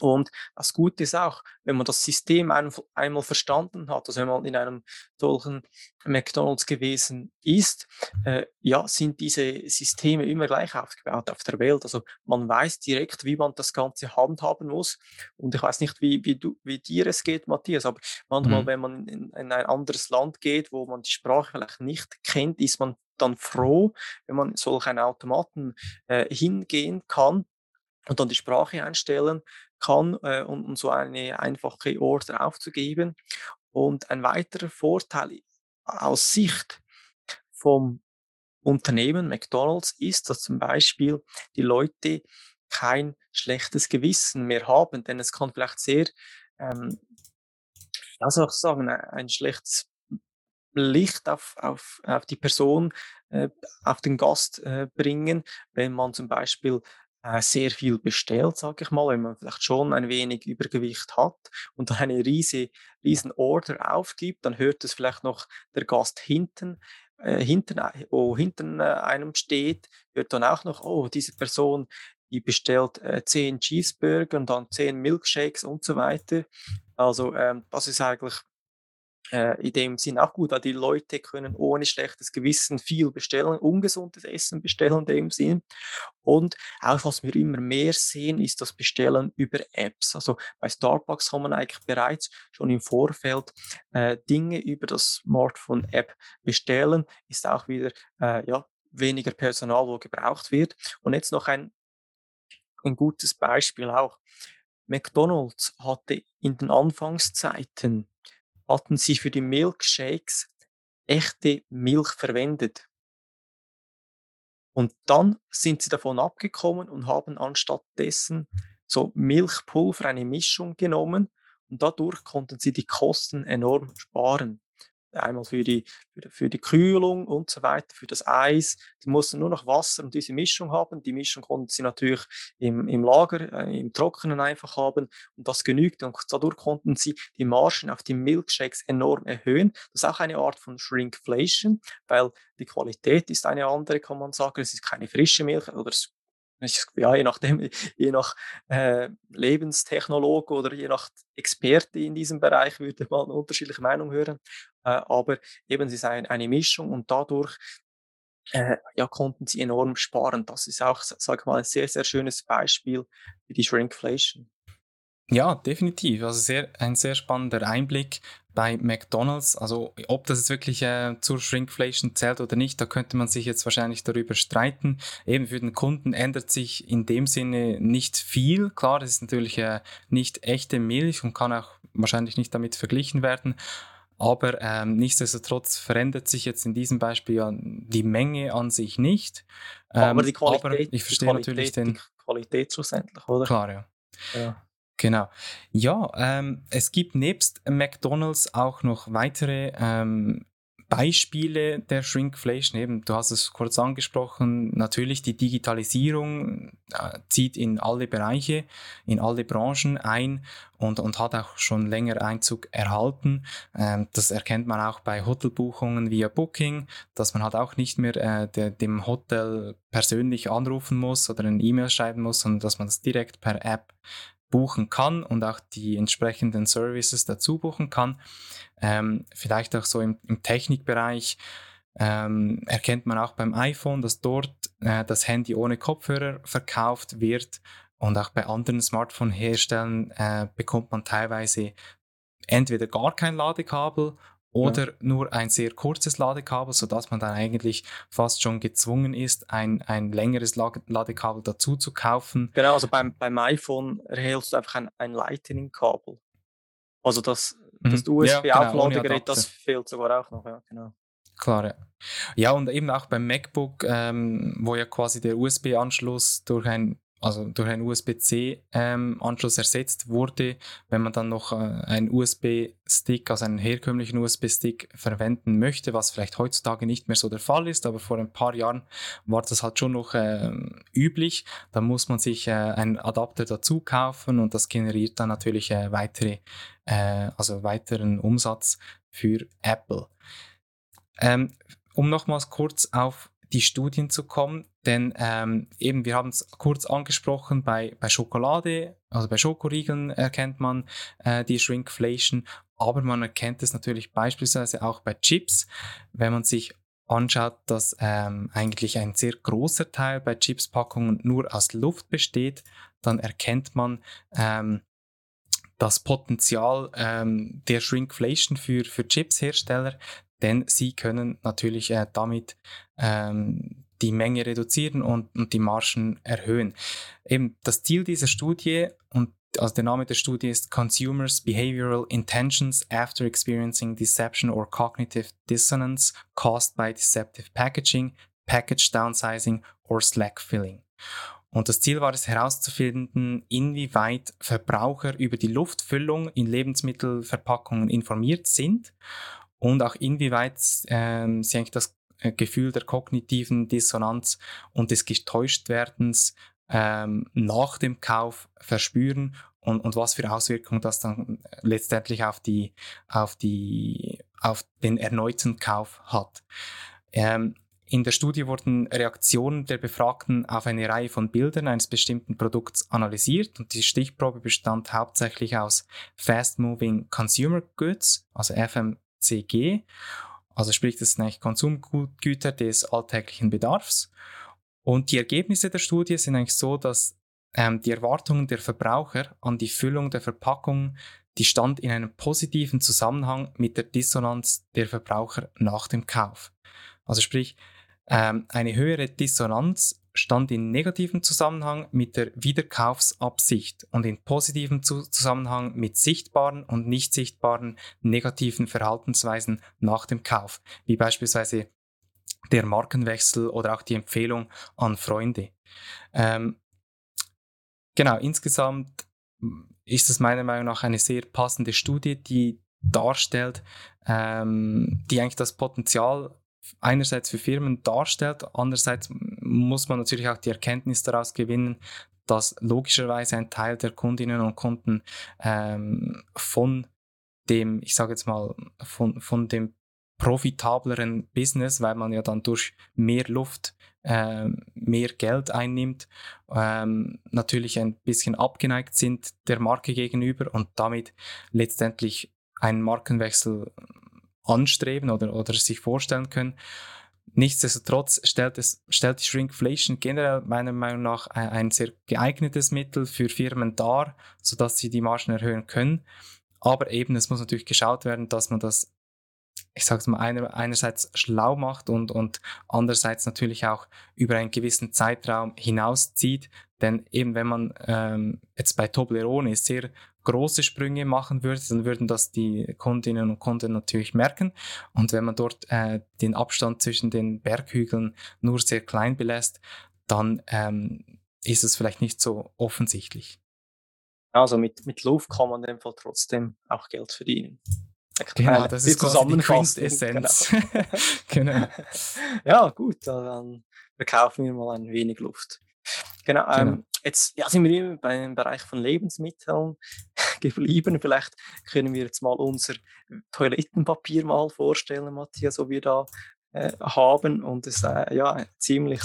Und das Gute ist auch, wenn man das System ein, einmal verstanden hat, also wenn man in einem solchen McDonald's gewesen ist, äh, ja, sind diese Systeme immer gleich aufgebaut auf der Welt. Also man weiß direkt, wie man das Ganze handhaben muss. Und ich weiß nicht, wie, wie, du, wie dir es geht, Matthias, aber manchmal, mhm. wenn man in, in ein anderes Land geht, wo man die Sprache vielleicht nicht kennt, ist man dann froh, wenn man solch einen Automaten äh, hingehen kann und dann die Sprache einstellen kann, äh, um, um so eine einfache Order aufzugeben. Und ein weiterer Vorteil aus Sicht vom Unternehmen McDonald's ist, dass zum Beispiel die Leute kein schlechtes Gewissen mehr haben, denn es kann vielleicht sehr, ähm, ja, soll sagen, ein schlechtes Licht auf, auf, auf die Person, äh, auf den Gast äh, bringen, wenn man zum Beispiel sehr viel bestellt, sage ich mal, wenn man vielleicht schon ein wenig Übergewicht hat und dann eine riese, riesen Order aufgibt, dann hört es vielleicht noch der Gast hinten, äh, hinten, oh, hinten äh, einem steht, hört dann auch noch, oh, diese Person, die bestellt äh, 10 Cheeseburger und dann 10 Milkshakes und so weiter. Also ähm, das ist eigentlich äh, in dem Sinn auch gut, weil die Leute können ohne schlechtes Gewissen viel bestellen, ungesundes Essen bestellen in dem Sinn. Und auch was wir immer mehr sehen, ist das Bestellen über Apps. Also bei Starbucks kann man eigentlich bereits schon im Vorfeld äh, Dinge über das Smartphone-App bestellen. Ist auch wieder äh, ja, weniger Personal, wo gebraucht wird. Und jetzt noch ein, ein gutes Beispiel auch. McDonald's hatte in den Anfangszeiten hatten sie für die Milkshakes echte Milch verwendet. Und dann sind sie davon abgekommen und haben anstatt dessen so Milchpulver, eine Mischung genommen und dadurch konnten sie die Kosten enorm sparen einmal für die, für, die Kühlung und so weiter, für das Eis. Die mussten nur noch Wasser und diese Mischung haben. Die Mischung konnten sie natürlich im, im Lager, äh, im Trockenen einfach haben und das genügt. Und dadurch konnten sie die Margen auf die Milkshakes enorm erhöhen. Das ist auch eine Art von Shrinkflation, weil die Qualität ist eine andere, kann man sagen. Es ist keine frische Milch oder es ja, je nachdem, je nach äh, Lebenstechnologe oder je nach Experte in diesem Bereich würde man eine unterschiedliche Meinung hören. Äh, aber eben, es ist ein, eine Mischung und dadurch äh, ja, konnten sie enorm sparen. Das ist auch, sag ich mal, ein sehr, sehr schönes Beispiel für die Shrinkflation. Ja, definitiv. Also sehr, ein sehr spannender Einblick bei McDonald's. Also ob das jetzt wirklich äh, zur Shrinkflation zählt oder nicht, da könnte man sich jetzt wahrscheinlich darüber streiten. Eben für den Kunden ändert sich in dem Sinne nicht viel. Klar, das ist natürlich äh, nicht echte Milch und kann auch wahrscheinlich nicht damit verglichen werden. Aber ähm, nichtsdestotrotz verändert sich jetzt in diesem Beispiel ja die Menge an sich nicht. Ähm, aber die Qualität, aber ich verstehe Qualität, natürlich den. Die Qualität schlussendlich, oder? Klar, ja. ja. Genau. Ja, ähm, es gibt nebst McDonald's auch noch weitere ähm, Beispiele der Shrinkflation. Eben, du hast es kurz angesprochen. Natürlich die Digitalisierung äh, zieht in alle Bereiche, in alle Branchen ein und, und hat auch schon länger Einzug erhalten. Ähm, das erkennt man auch bei Hotelbuchungen via Booking, dass man halt auch nicht mehr äh, de, dem Hotel persönlich anrufen muss oder eine E-Mail schreiben muss, sondern dass man es direkt per App buchen kann und auch die entsprechenden Services dazu buchen kann. Ähm, vielleicht auch so im, im Technikbereich ähm, erkennt man auch beim iPhone, dass dort äh, das Handy ohne Kopfhörer verkauft wird und auch bei anderen Smartphone-Herstellern äh, bekommt man teilweise entweder gar kein Ladekabel oder ja. nur ein sehr kurzes Ladekabel, sodass man dann eigentlich fast schon gezwungen ist, ein, ein längeres Ladekabel dazu zu kaufen. Genau, also beim, beim iPhone erhältst du einfach ein, ein Lightning-Kabel. Also das, das mhm. USB-Aufladegerät, ja, genau, das fehlt sogar auch noch, ja, genau. Klar, ja. Ja, und eben auch beim MacBook, ähm, wo ja quasi der USB-Anschluss durch ein also durch einen USB-C-Anschluss ähm, ersetzt wurde. Wenn man dann noch äh, einen USB-Stick, also einen herkömmlichen USB-Stick verwenden möchte, was vielleicht heutzutage nicht mehr so der Fall ist, aber vor ein paar Jahren war das halt schon noch äh, üblich. Da muss man sich äh, einen Adapter dazu kaufen und das generiert dann natürlich äh, weitere, äh, also weiteren Umsatz für Apple. Ähm, um nochmals kurz auf die Studien zu kommen, denn ähm, eben, wir haben es kurz angesprochen, bei, bei Schokolade, also bei Schokoriegeln erkennt man äh, die Shrinkflation, aber man erkennt es natürlich beispielsweise auch bei Chips, wenn man sich anschaut, dass ähm, eigentlich ein sehr großer Teil bei Chipspackungen nur aus Luft besteht, dann erkennt man ähm, das Potenzial ähm, der Shrinkflation für, für Chipshersteller, denn sie können natürlich äh, damit ähm, die Menge reduzieren und, und die Margen erhöhen. Eben das Ziel dieser Studie und also der Name der Studie ist Consumers Behavioral Intentions After Experiencing Deception or Cognitive Dissonance Caused by Deceptive Packaging, Package Downsizing or Slack Filling. Und das Ziel war es herauszufinden, inwieweit Verbraucher über die Luftfüllung in Lebensmittelverpackungen informiert sind und auch inwieweit ähm, sie eigentlich das äh, Gefühl der kognitiven Dissonanz und des Getäuschtwerdens ähm, nach dem Kauf verspüren und, und was für Auswirkungen das dann letztendlich auf die, auf die, auf den erneuten Kauf hat. Ähm, in der Studie wurden Reaktionen der Befragten auf eine Reihe von Bildern eines bestimmten Produkts analysiert und die Stichprobe bestand hauptsächlich aus Fast Moving Consumer Goods, also FM FMCG. Also sprich, das sind eigentlich Konsumgüter des alltäglichen Bedarfs. Und die Ergebnisse der Studie sind eigentlich so, dass ähm, die Erwartungen der Verbraucher an die Füllung der Verpackung, die stand in einem positiven Zusammenhang mit der Dissonanz der Verbraucher nach dem Kauf. Also sprich, ähm, eine höhere Dissonanz stand in negativem Zusammenhang mit der Wiederkaufsabsicht und in positivem Zusammenhang mit sichtbaren und nicht sichtbaren negativen Verhaltensweisen nach dem Kauf, wie beispielsweise der Markenwechsel oder auch die Empfehlung an Freunde. Ähm, genau, insgesamt ist es meiner Meinung nach eine sehr passende Studie, die darstellt, ähm, die eigentlich das Potenzial einerseits für Firmen darstellt, andererseits muss man natürlich auch die Erkenntnis daraus gewinnen, dass logischerweise ein Teil der Kundinnen und Kunden ähm, von dem, ich sage jetzt mal, von, von dem profitableren Business, weil man ja dann durch mehr Luft äh, mehr Geld einnimmt, ähm, natürlich ein bisschen abgeneigt sind der Marke gegenüber und damit letztendlich einen Markenwechsel anstreben oder, oder sich vorstellen können. Nichtsdestotrotz stellt, es, stellt die Shrinkflation generell meiner Meinung nach ein sehr geeignetes Mittel für Firmen dar, sodass sie die Margen erhöhen können. Aber eben, es muss natürlich geschaut werden, dass man das, ich sage es mal, einer, einerseits schlau macht und, und andererseits natürlich auch über einen gewissen Zeitraum hinauszieht. Denn eben, wenn man ähm, jetzt bei Toblerone sehr große Sprünge machen würde, dann würden das die Kundinnen und Kunden natürlich merken. Und wenn man dort äh, den Abstand zwischen den Berghügeln nur sehr klein belässt, dann ähm, ist es vielleicht nicht so offensichtlich. Also mit, mit Luft kann man in dem Fall trotzdem auch Geld verdienen. Genau, das ist quasi die Quintessenz. Genau. genau. ja, gut, dann verkaufen wir mal ein wenig Luft. Genau, genau. Ähm, jetzt ja, sind wir beim Bereich von Lebensmitteln geblieben. Vielleicht können wir jetzt mal unser Toilettenpapier mal vorstellen, Matthias, so wir da äh, haben. Und es ist äh, ja ein ziemlich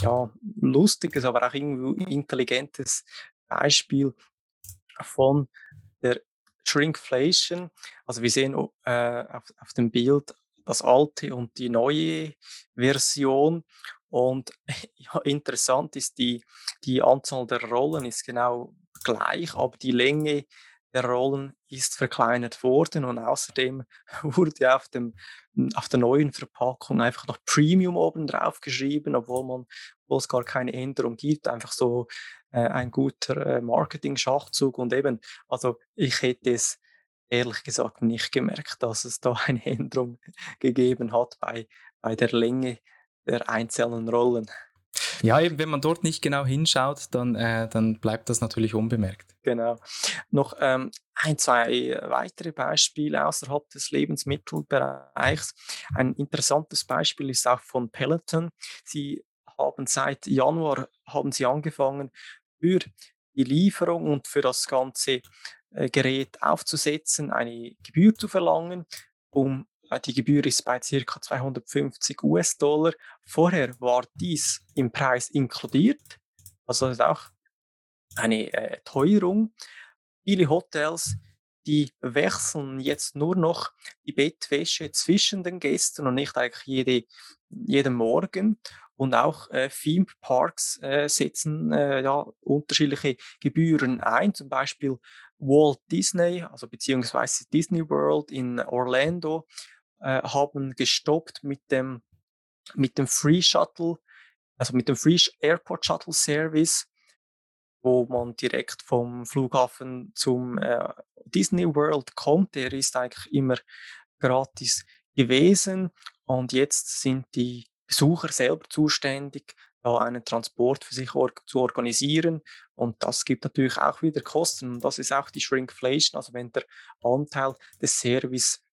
ja, lustiges, aber auch irgendwie intelligentes Beispiel von der Shrinkflation. Also wir sehen äh, auf, auf dem Bild das alte und die neue Version. Und ja, interessant ist, die, die Anzahl der Rollen ist genau gleich, aber die Länge der Rollen ist verkleinert worden und außerdem wurde auf, dem, auf der neuen Verpackung einfach noch Premium oben drauf geschrieben, obwohl man obwohl es gar keine Änderung gibt, einfach so äh, ein guter äh, Marketing-Schachzug und eben, also ich hätte es ehrlich gesagt nicht gemerkt, dass es da eine Änderung gegeben hat bei, bei der Länge der einzelnen Rollen. Ja, eben, wenn man dort nicht genau hinschaut, dann, äh, dann bleibt das natürlich unbemerkt. Genau. Noch ähm, ein, zwei weitere Beispiele außerhalb des Lebensmittelbereichs. Ein interessantes Beispiel ist auch von Peloton. Sie haben seit Januar haben sie angefangen, für die Lieferung und für das ganze äh, Gerät aufzusetzen, eine Gebühr zu verlangen, um die Gebühr ist bei ca. 250 US-Dollar. Vorher war dies im Preis inkludiert, also das ist auch eine äh, Teuerung. Viele Hotels, die wechseln jetzt nur noch die Bettwäsche zwischen den Gästen und nicht eigentlich jede, jeden Morgen. Und auch äh, Theme Parks äh, setzen äh, ja, unterschiedliche Gebühren ein, zum Beispiel Walt Disney, also beziehungsweise Disney World in Orlando äh, haben gestoppt mit dem, mit dem Free Shuttle, also mit dem Free Airport Shuttle Service, wo man direkt vom Flughafen zum äh, Disney World kommt. Der ist eigentlich immer gratis gewesen und jetzt sind die Besucher selber zuständig, da einen Transport für sich or zu organisieren. Und das gibt natürlich auch wieder Kosten. Und das ist auch die Shrinkflation, also wenn der Anteil des Service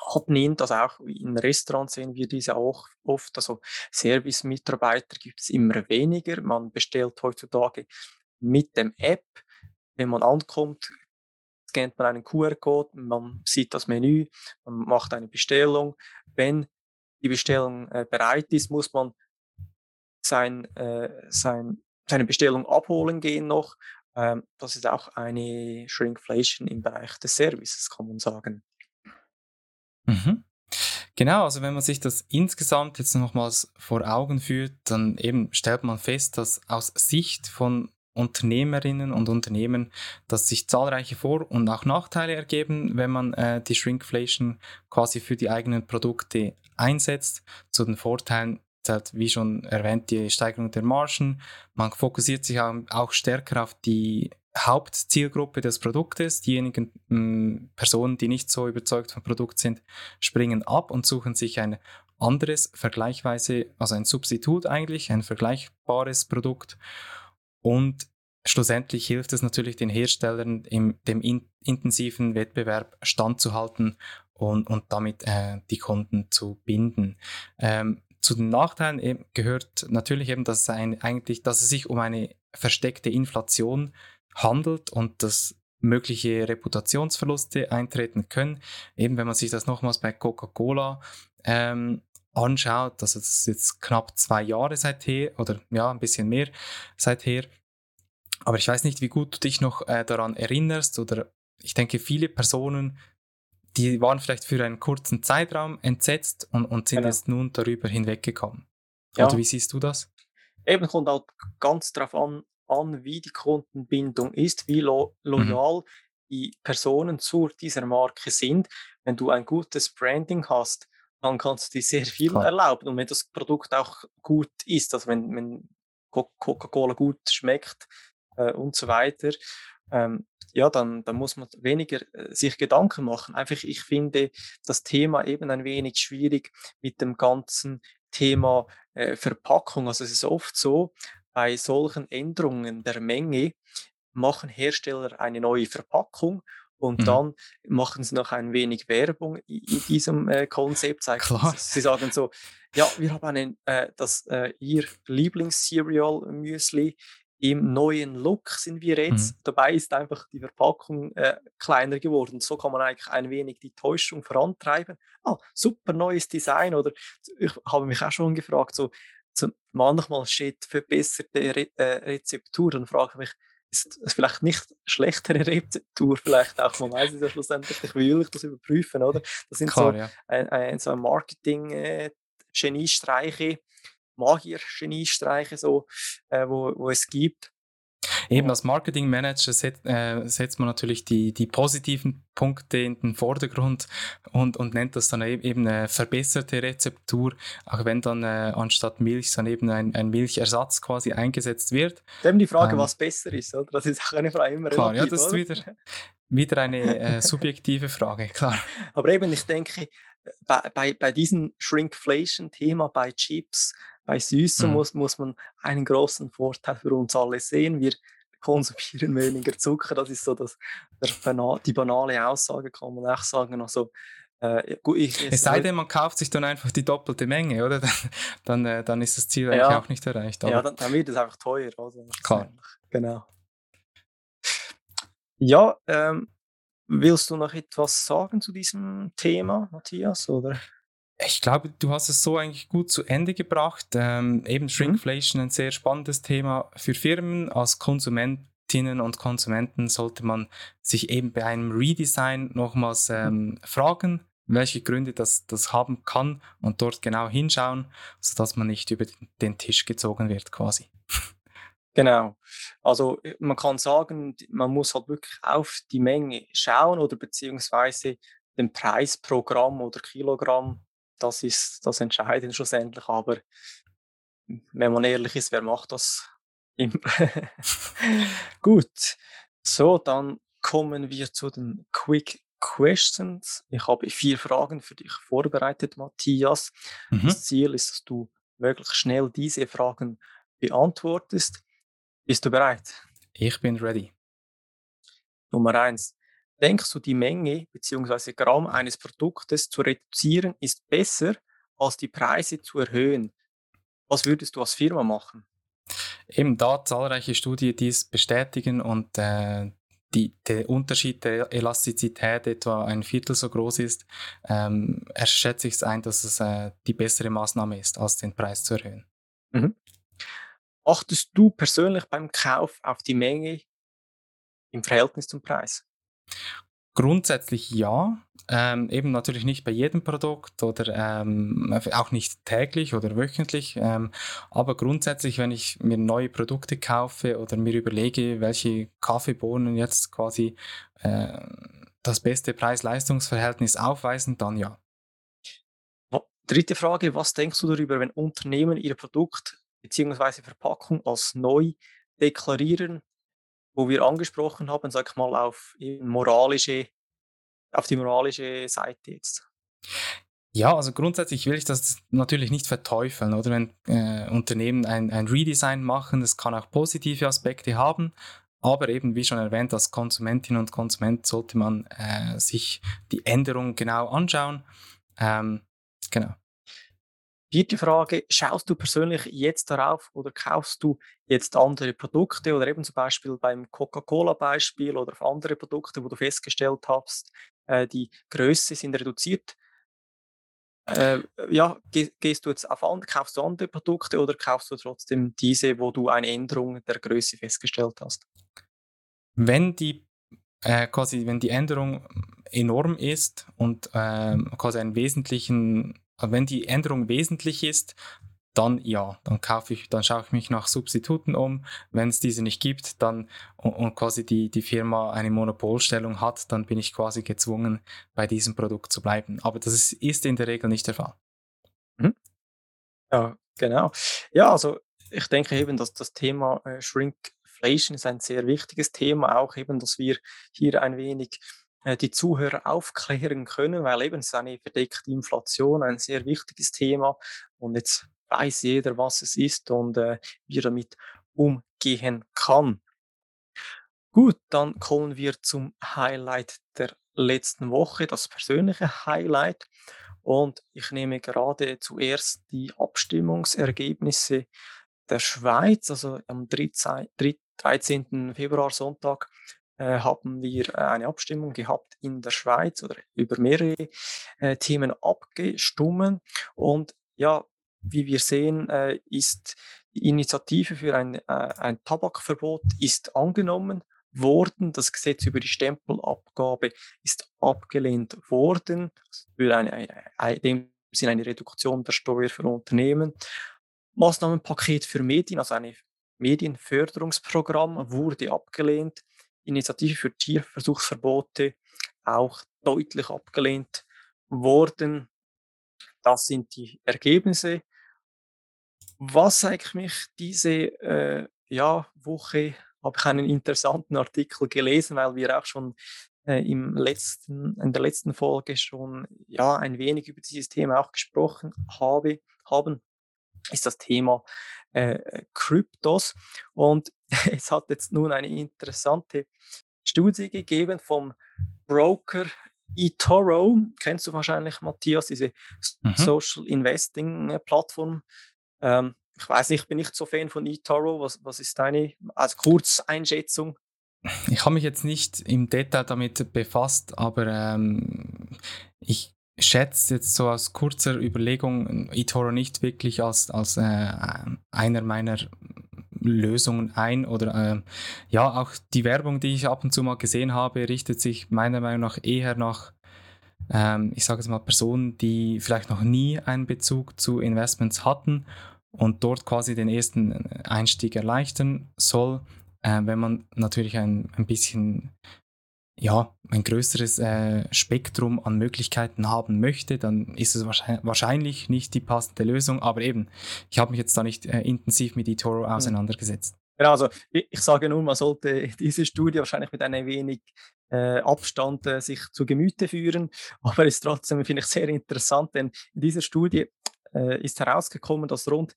abnimmt. Also auch in Restaurants sehen wir diese auch oft. Also Service-Mitarbeiter gibt es immer weniger. Man bestellt heutzutage mit dem App. Wenn man ankommt, scannt man einen QR-Code, man sieht das Menü, man macht eine Bestellung. Wenn die Bestellung äh, bereit ist, muss man sein, äh, sein, seine Bestellung abholen gehen noch. Ähm, das ist auch eine Shrinkflation im Bereich des Services, kann man sagen. Mhm. Genau, also wenn man sich das insgesamt jetzt nochmals vor Augen führt, dann eben stellt man fest, dass aus Sicht von Unternehmerinnen und Unternehmen, dass sich zahlreiche Vor- und auch Nachteile ergeben, wenn man äh, die Shrinkflation quasi für die eigenen Produkte einsetzt. Zu den Vorteilen zählt, wie schon erwähnt, die Steigerung der Margen. Man fokussiert sich auch, stärker auf die Hauptzielgruppe des Produktes. Diejenigen mh, hm, Personen, die nicht so überzeugt vom Produkt sind, springen ab und suchen sich ein anderes, vergleichweise, also ein Substitut eigentlich, ein vergleichbares Produkt. Und schlussendlich hilft es natürlich den Herstellern, im, dem in, intensiven Wettbewerb standzuhalten und, und damit äh, die Kunden zu binden. Ähm, zu den Nachteilen gehört natürlich eben, dass es, ein, eigentlich, dass es sich um eine versteckte Inflation handelt und dass mögliche Reputationsverluste eintreten können. Eben wenn man sich das nochmals bei Coca-Cola ähm, anschaut, also das ist jetzt knapp zwei Jahre seither oder ja, ein bisschen mehr seither. Aber ich weiß nicht, wie gut du dich noch äh, daran erinnerst oder ich denke, viele Personen, die waren vielleicht für einen kurzen Zeitraum entsetzt und, und sind genau. jetzt nun darüber hinweggekommen. Ja. Oder wie siehst du das? Eben kommt auch ganz darauf an, an, wie die Kundenbindung ist, wie lo mhm. loyal mhm. die Personen zu dieser Marke sind. Wenn du ein gutes Branding hast, dann kannst du dir sehr viel Klar. erlauben. Und wenn das Produkt auch gut ist, also wenn, wenn Coca-Cola gut schmeckt äh, und so weiter, ähm, ja, dann, dann muss man weniger äh, sich Gedanken machen. Einfach, ich finde das Thema eben ein wenig schwierig mit dem ganzen Thema äh, Verpackung. Also es ist oft so, bei solchen Änderungen der Menge machen Hersteller eine neue Verpackung und mhm. dann machen sie noch ein wenig Werbung in, diesem äh, Konzept. Klar. Sie sagen so, ja, wir haben einen, äh, das, äh, ihr Lieblings-Cereal-Müsli im neuen Look sind wir jetzt. Mhm. Dabei ist einfach die Verpackung äh, kleiner geworden. So kann man eigentlich ein wenig die Täuschung vorantreiben. Ah, super neues Design. Oder ich habe mich auch schon gefragt, so, so manchmal steht verbesserte Re äh, Rezeptur. Dann frage ich mich, ist es vielleicht nicht schlechtere Rezeptur, vielleicht auch, man weiß es ja schlussendlich, ich will ich das überprüfen, oder? Das sind Klar, so, ja. ein, ein, so ein Marketing-Geniestreiche, äh, Magier-Geniestreiche, so, äh, wo, wo es gibt. Eben als Marketingmanager set, äh, setzt man natürlich die, die positiven Punkte in den Vordergrund und, und nennt das dann eben eine verbesserte Rezeptur, auch wenn dann äh, anstatt Milch dann eben ein, ein Milchersatz quasi eingesetzt wird. Dem die Frage, ähm, was besser ist, oder? Das ist auch eine Frage immer Klar, relativ, ja, das ist wieder, wieder eine äh, subjektive Frage, klar. Aber eben, ich denke, bei, bei, bei diesem Shrinkflation-Thema, bei Chips, bei Süßen mhm. muss, muss man einen großen Vorteil für uns alle sehen. Wir konsumieren weniger Zucker. Das ist so das, der, die banale Aussage, kann man auch sagen. Also, äh, gut, ich, es sei denn, man kauft sich dann einfach die doppelte Menge, oder? Dann, dann, äh, dann ist das Ziel eigentlich ja, auch nicht erreicht. Ja, dann, dann, wird es einfach teuer. Also, Klar. Genau. Ja, ähm, willst du noch etwas sagen zu diesem Thema, Matthias? Oder? Ich glaube, du hast es so eigentlich gut zu Ende gebracht. Ähm, eben. Shrinkflation, ein sehr spannendes Thema für Firmen. Als Konsumentinnen und Konsumenten sollte man sich eben bei einem Redesign nochmals ähm, fragen, welche Gründe das, das haben kann und dort genau hinschauen, sodass man nicht über den Tisch gezogen wird quasi. Genau. Also man kann sagen, man muss halt wirklich auf die Menge schauen oder beziehungsweise den Preis pro Gramm oder Kilogramm das ist das Entscheidende schlussendlich. Aber wenn man ehrlich ist, wer macht das immer? Gut, so, dann kommen wir zu den Quick Questions. Ich habe vier Fragen für dich vorbereitet, Matthias. Mhm. Das Ziel ist, dass du möglichst schnell diese Fragen beantwortest. Bist du bereit? Ich bin ready. Nummer eins. Denkst du, die Menge bzw. Gramm eines Produktes zu reduzieren ist besser, als die Preise zu erhöhen? Was würdest du als Firma machen? Eben da zahlreiche Studien, die es bestätigen und äh, die, der Unterschied der Elastizität etwa ein Viertel so groß ist, ähm, schätze ich es ein, dass es äh, die bessere Maßnahme ist, als den Preis zu erhöhen. Mhm. Achtest du persönlich beim Kauf auf die Menge im Verhältnis zum Preis? Grundsätzlich ja. Ähm, eben natürlich nicht bei jedem Produkt oder ähm, auch nicht täglich oder wöchentlich. Ähm, aber grundsätzlich, wenn ich mir neue Produkte kaufe oder mir überlege, welche Kaffeebohnen jetzt quasi äh, das beste Preis-Leistungs-Verhältnis aufweisen, dann ja. Dritte Frage, was denkst du darüber, wenn Unternehmen ihr Produkt bzw. Verpackung als neu deklarieren, wo wir angesprochen haben, sag ich mal, auf moralische, auf die moralische Seite jetzt? Ja, also grundsätzlich will ich das natürlich nicht verteufeln, oder wenn äh, Unternehmen ein, ein Redesign machen, das kann auch positive Aspekte haben, aber eben, wie schon erwähnt, als Konsumentin und Konsument sollte man äh, sich die Änderung genau anschauen. Ähm, Genau. Vierte Frage, schaust du persönlich jetzt darauf oder kaufst du jetzt andere Produkte oder eben zum Beispiel beim Coca-Cola-Beispiel oder auf andere Produkte, wo du festgestellt hast, äh, die Größe sind reduziert? Äh, ja, geh, gehst du jetzt auf andere, kaufst du andere Produkte oder kaufst du trotzdem diese, wo du eine Änderung der Größe festgestellt hast? Wenn die äh, quasi, wenn die Änderung enorm ist und äh, quasi einen wesentlichen, wenn die Änderung wesentlich ist, dann ja, dann kaufe ich, dann schaue ich mich nach Substituten um. Wenn es diese nicht gibt, dann und, und, quasi die, die Firma eine Monopolstellung hat, dann bin ich quasi gezwungen, bei diesem Produkt zu bleiben. Aber das ist, ist in der Regel nicht der Fall. Mhm. Ja, genau. Ja, also ich denke eben, dass das Thema äh, Shrink Inflation ist ein sehr wichtiges Thema, auch eben, dass wir hier ein wenig die Zuhörer aufklären können, weil eben es ist eine verdeckte Inflation, ein sehr wichtiges Thema und jetzt weiß jeder, was es ist und äh, wie er damit umgehen kann. Gut, dann kommen wir zum Highlight der letzten Woche, das persönliche Highlight. Und ich nehme gerade zuerst die Abstimmungsergebnisse der Schweiz, also am 13. 13. Februar, Sonntag, äh, haben wir äh, eine Abstimmung gehabt in der Schweiz oder über mehrere äh, Themen abgestimmt. Und ja, wie wir sehen, äh, ist die Initiative für ein, äh, ein Tabakverbot ist angenommen worden. Das Gesetz über die Stempelabgabe ist abgelehnt worden. Für eine, eine, dem Sinn eine Reduktion der Steuer für Unternehmen. Maßnahmenpaket für Medien, also eine Medienförderungsprogramm wurde abgelehnt. Initiative für Tierversuchsverbote auch deutlich abgelehnt worden. Das sind die Ergebnisse. Was zeigt mich diese äh, ja, Woche? Habe ich einen interessanten Artikel gelesen, weil wir auch schon äh, im letzten, in der letzten Folge schon ja, ein wenig über dieses Thema auch gesprochen habe, haben ist das Thema äh, Kryptos. Und es hat jetzt nun eine interessante Studie gegeben vom Broker eToro. Kennst du wahrscheinlich, Matthias, diese mhm. Social Investing äh, Plattform. Ähm, ich weiß nicht, ich bin nicht so Fan von eToro. Was, was ist deine als Kurzeinschätzung? Ich habe mich jetzt nicht im Detail damit befasst, aber ähm, ich schätze jetzt so aus kurzer Überlegung eToro nicht wirklich als, als äh, einer meiner Lösungen ein oder äh, ja, auch die Werbung, die ich ab und zu mal gesehen habe, richtet sich meiner Meinung nach eher nach, ähm, ich sage es mal, Personen, die vielleicht noch nie einen Bezug zu Investments hatten und dort quasi den ersten Einstieg erleichtern soll. Äh, wenn man natürlich ein, ein bisschen ja, ein größeres äh, Spektrum an Möglichkeiten haben möchte, dann ist es wahrscheinlich nicht die passende Lösung. Aber eben, ich habe mich jetzt da nicht äh, intensiv mit eToro hm. auseinandergesetzt. Genau, also ich, ich, sage nur, man sollte diese Studie wahrscheinlich mit einem wenig äh, Abstand äh, sich zu Gemüte führen. Aber es ist trotzdem, finde ich, sehr interessant, denn in dieser Studie äh, ist herausgekommen, dass rund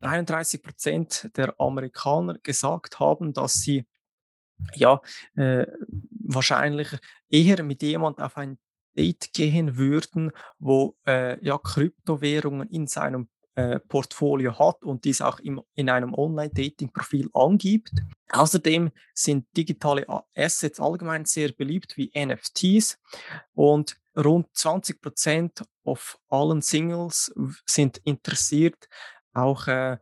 33 Prozent der Amerikaner gesagt haben, dass sie ja, äh, wahrscheinlich eher mit jemand auf ein Date gehen würden, wo äh, ja Kryptowährungen in seinem äh, Portfolio hat und dies auch im, in einem Online-Dating-Profil angibt. Außerdem sind digitale Assets allgemein sehr beliebt wie NFTs und rund 20 Prozent auf allen Singles sind interessiert, auch äh,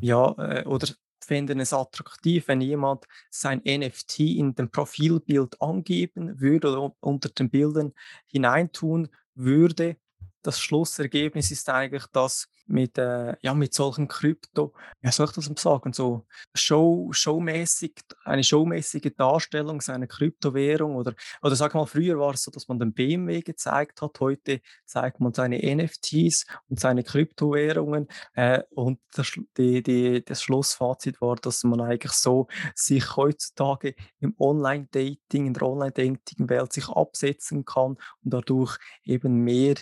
ja, äh, oder fänden es attraktiv, wenn jemand sein NFT in dem Profilbild angeben würde oder unter den Bildern hineintun würde. Das Schlussergebnis ist eigentlich, dass mit, äh, ja, mit solchen Krypto, ja, soll ich das sagen, so Show, showmäßig, eine showmäßige Darstellung seiner Kryptowährung oder, oder sag mal, früher war es so, dass man den BMW gezeigt hat, heute zeigt man seine NFTs und seine Kryptowährungen. Äh, und das, die, die, das Schlussfazit war, dass man eigentlich so sich heutzutage im Online-Dating, in der Online-Dating-Welt sich absetzen kann und dadurch eben mehr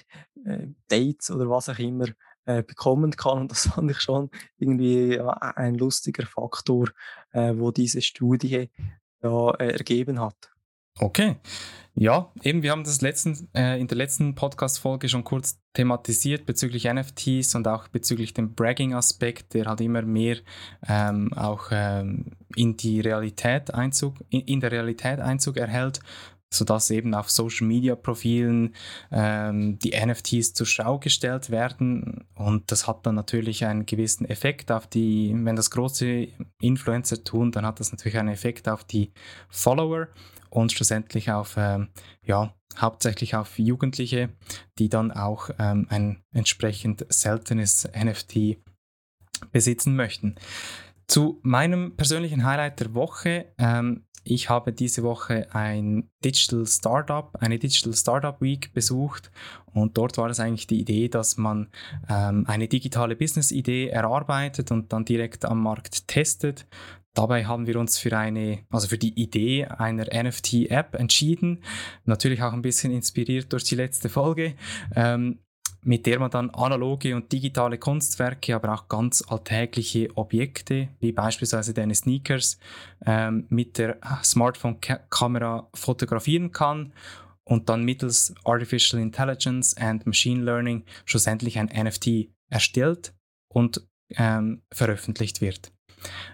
äh, Dates oder was auch immer äh, bekommen kann. Und das fand ich schon irgendwie ja, ein lustiger Faktor, äh, wo diese Studie ja, äh, ergeben hat. Okay. Ja, eben, wir haben das letzten, äh, in der letzten Podcast-Folge schon kurz thematisiert bezüglich NFTs und auch bezüglich dem Bragging-Aspekt, der halt immer mehr ähm, auch ähm, in die Realität Einzug, in, in der Realität Einzug erhält sodass eben auf Social Media Profilen ähm, die NFTs zur Schau gestellt werden. Und das hat dann natürlich einen gewissen Effekt auf die, wenn das große Influencer tun, dann hat das natürlich einen Effekt auf die Follower und schlussendlich auf, ähm, ja, hauptsächlich auf Jugendliche, die dann auch ähm, ein entsprechend seltenes NFT besitzen möchten. Zu meinem persönlichen Highlight der Woche ähm, ich habe diese Woche ein Digital Startup, eine Digital Startup Week besucht und dort war es eigentlich die Idee, dass man ähm, eine digitale Business-Idee erarbeitet und dann direkt am Markt testet. Dabei haben wir uns für eine, also für die Idee einer NFT-App entschieden. Natürlich auch ein bisschen inspiriert durch die letzte Folge. Ähm, mit der man dann analoge und digitale Kunstwerke, aber auch ganz alltägliche Objekte, wie beispielsweise deine Sneakers, ähm, mit der Smartphone-Kamera fotografieren kann und dann mittels Artificial Intelligence and Machine Learning schlussendlich ein NFT erstellt und ähm, veröffentlicht wird.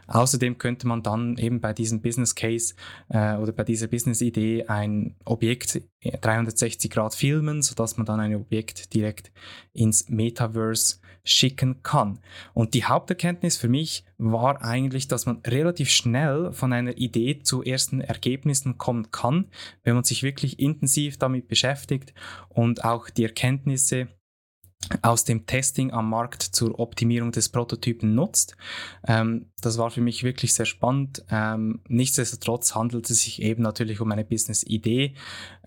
Außerdem könnte man dann eben bei diesem Business Case äh, oder bei dieser Business Idee ein Objekt 360 Grad filmen, sodass man dann ein Objekt direkt ins Metaverse schicken kann. Und die Haupterkenntnis für mich war eigentlich, dass man relativ schnell von einer Idee zu ersten Ergebnissen kommen kann, wenn man sich wirklich intensiv damit beschäftigt und auch die Erkenntnisse aus dem Testing am Markt zur Optimierung des Prototypen nutzt. Ähm, das war für mich wirklich sehr spannend. Ähm, nichtsdestotrotz handelt es sich eben natürlich um eine Business-Idee,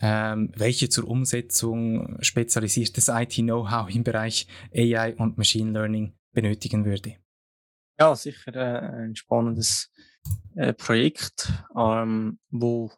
ähm, welche zur Umsetzung spezialisiertes IT-Know-how im Bereich AI und Machine Learning benötigen würde. Ja, sicher äh, ein spannendes äh, Projekt, ähm, wo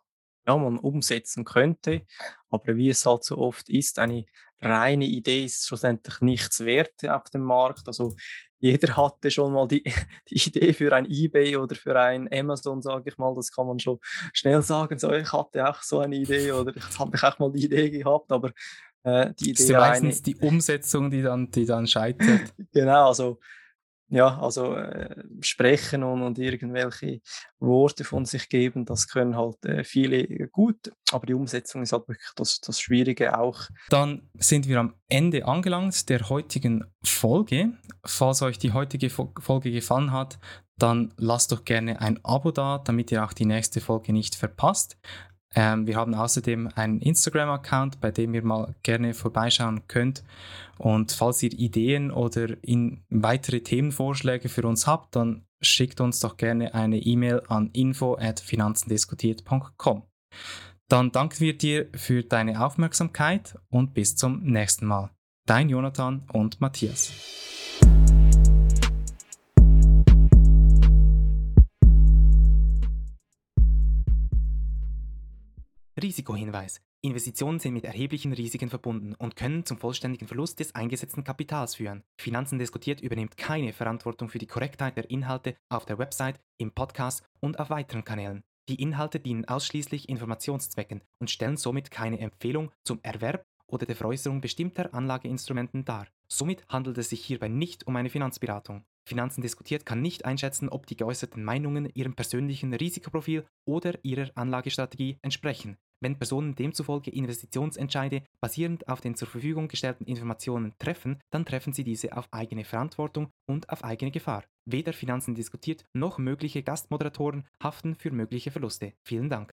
ja, man umsetzen könnte. Aber wie es halt so oft ist, eine reine Idee ist schlussendlich nichts wert auf dem Markt. Also jeder hatte schon mal die, die Idee für ein eBay oder für ein Amazon, sage ich mal. Das kann man schon schnell sagen. So, ich hatte auch so eine Idee oder ich habe auch mal die Idee gehabt, aber äh, die Idee. ist meistens die Umsetzung, die dann, die dann scheitert. genau, also ja, also äh, sprechen und, und irgendwelche Worte von sich geben, das können halt äh, viele gut, aber die Umsetzung ist halt wirklich das, das Schwierige auch. Dann sind wir am Ende angelangt der heutigen Folge. Falls euch die heutige Folge gefallen hat, dann lasst doch gerne ein Abo da, damit ihr auch die nächste Folge nicht verpasst. Ähm, wir haben außerdem einen Instagram-Account, bei dem ihr mal gerne vorbeischauen könnt. Und falls ihr Ideen oder weitere Themenvorschläge für uns habt, dann schickt uns doch gerne eine E-Mail an info@finanzendiskutiert.com. Dann danken wir dir für deine Aufmerksamkeit und bis zum nächsten Mal. Dein Jonathan und Matthias. Risikohinweis. Investitionen sind mit erheblichen Risiken verbunden und können zum vollständigen Verlust des eingesetzten Kapitals führen. Finanzen diskutiert übernimmt keine Verantwortung für die Korrektheit der Inhalte auf der Website, im Podcast und auf weiteren Kanälen. Die Inhalte dienen ausschließlich Informationszwecken und stellen somit keine Empfehlung zum Erwerb oder der Veräußerung bestimmter Anlageinstrumenten dar. Somit handelt es sich hierbei nicht um eine Finanzberatung. Finanzen diskutiert kann nicht einschätzen, ob die geäußerten Meinungen ihrem persönlichen Risikoprofil oder ihrer Anlagestrategie entsprechen. Wenn Personen demzufolge Investitionsentscheide basierend auf den zur Verfügung gestellten Informationen treffen, dann treffen sie diese auf eigene Verantwortung und auf eigene Gefahr. Weder Finanzen diskutiert noch mögliche Gastmoderatoren haften für mögliche Verluste. Vielen Dank.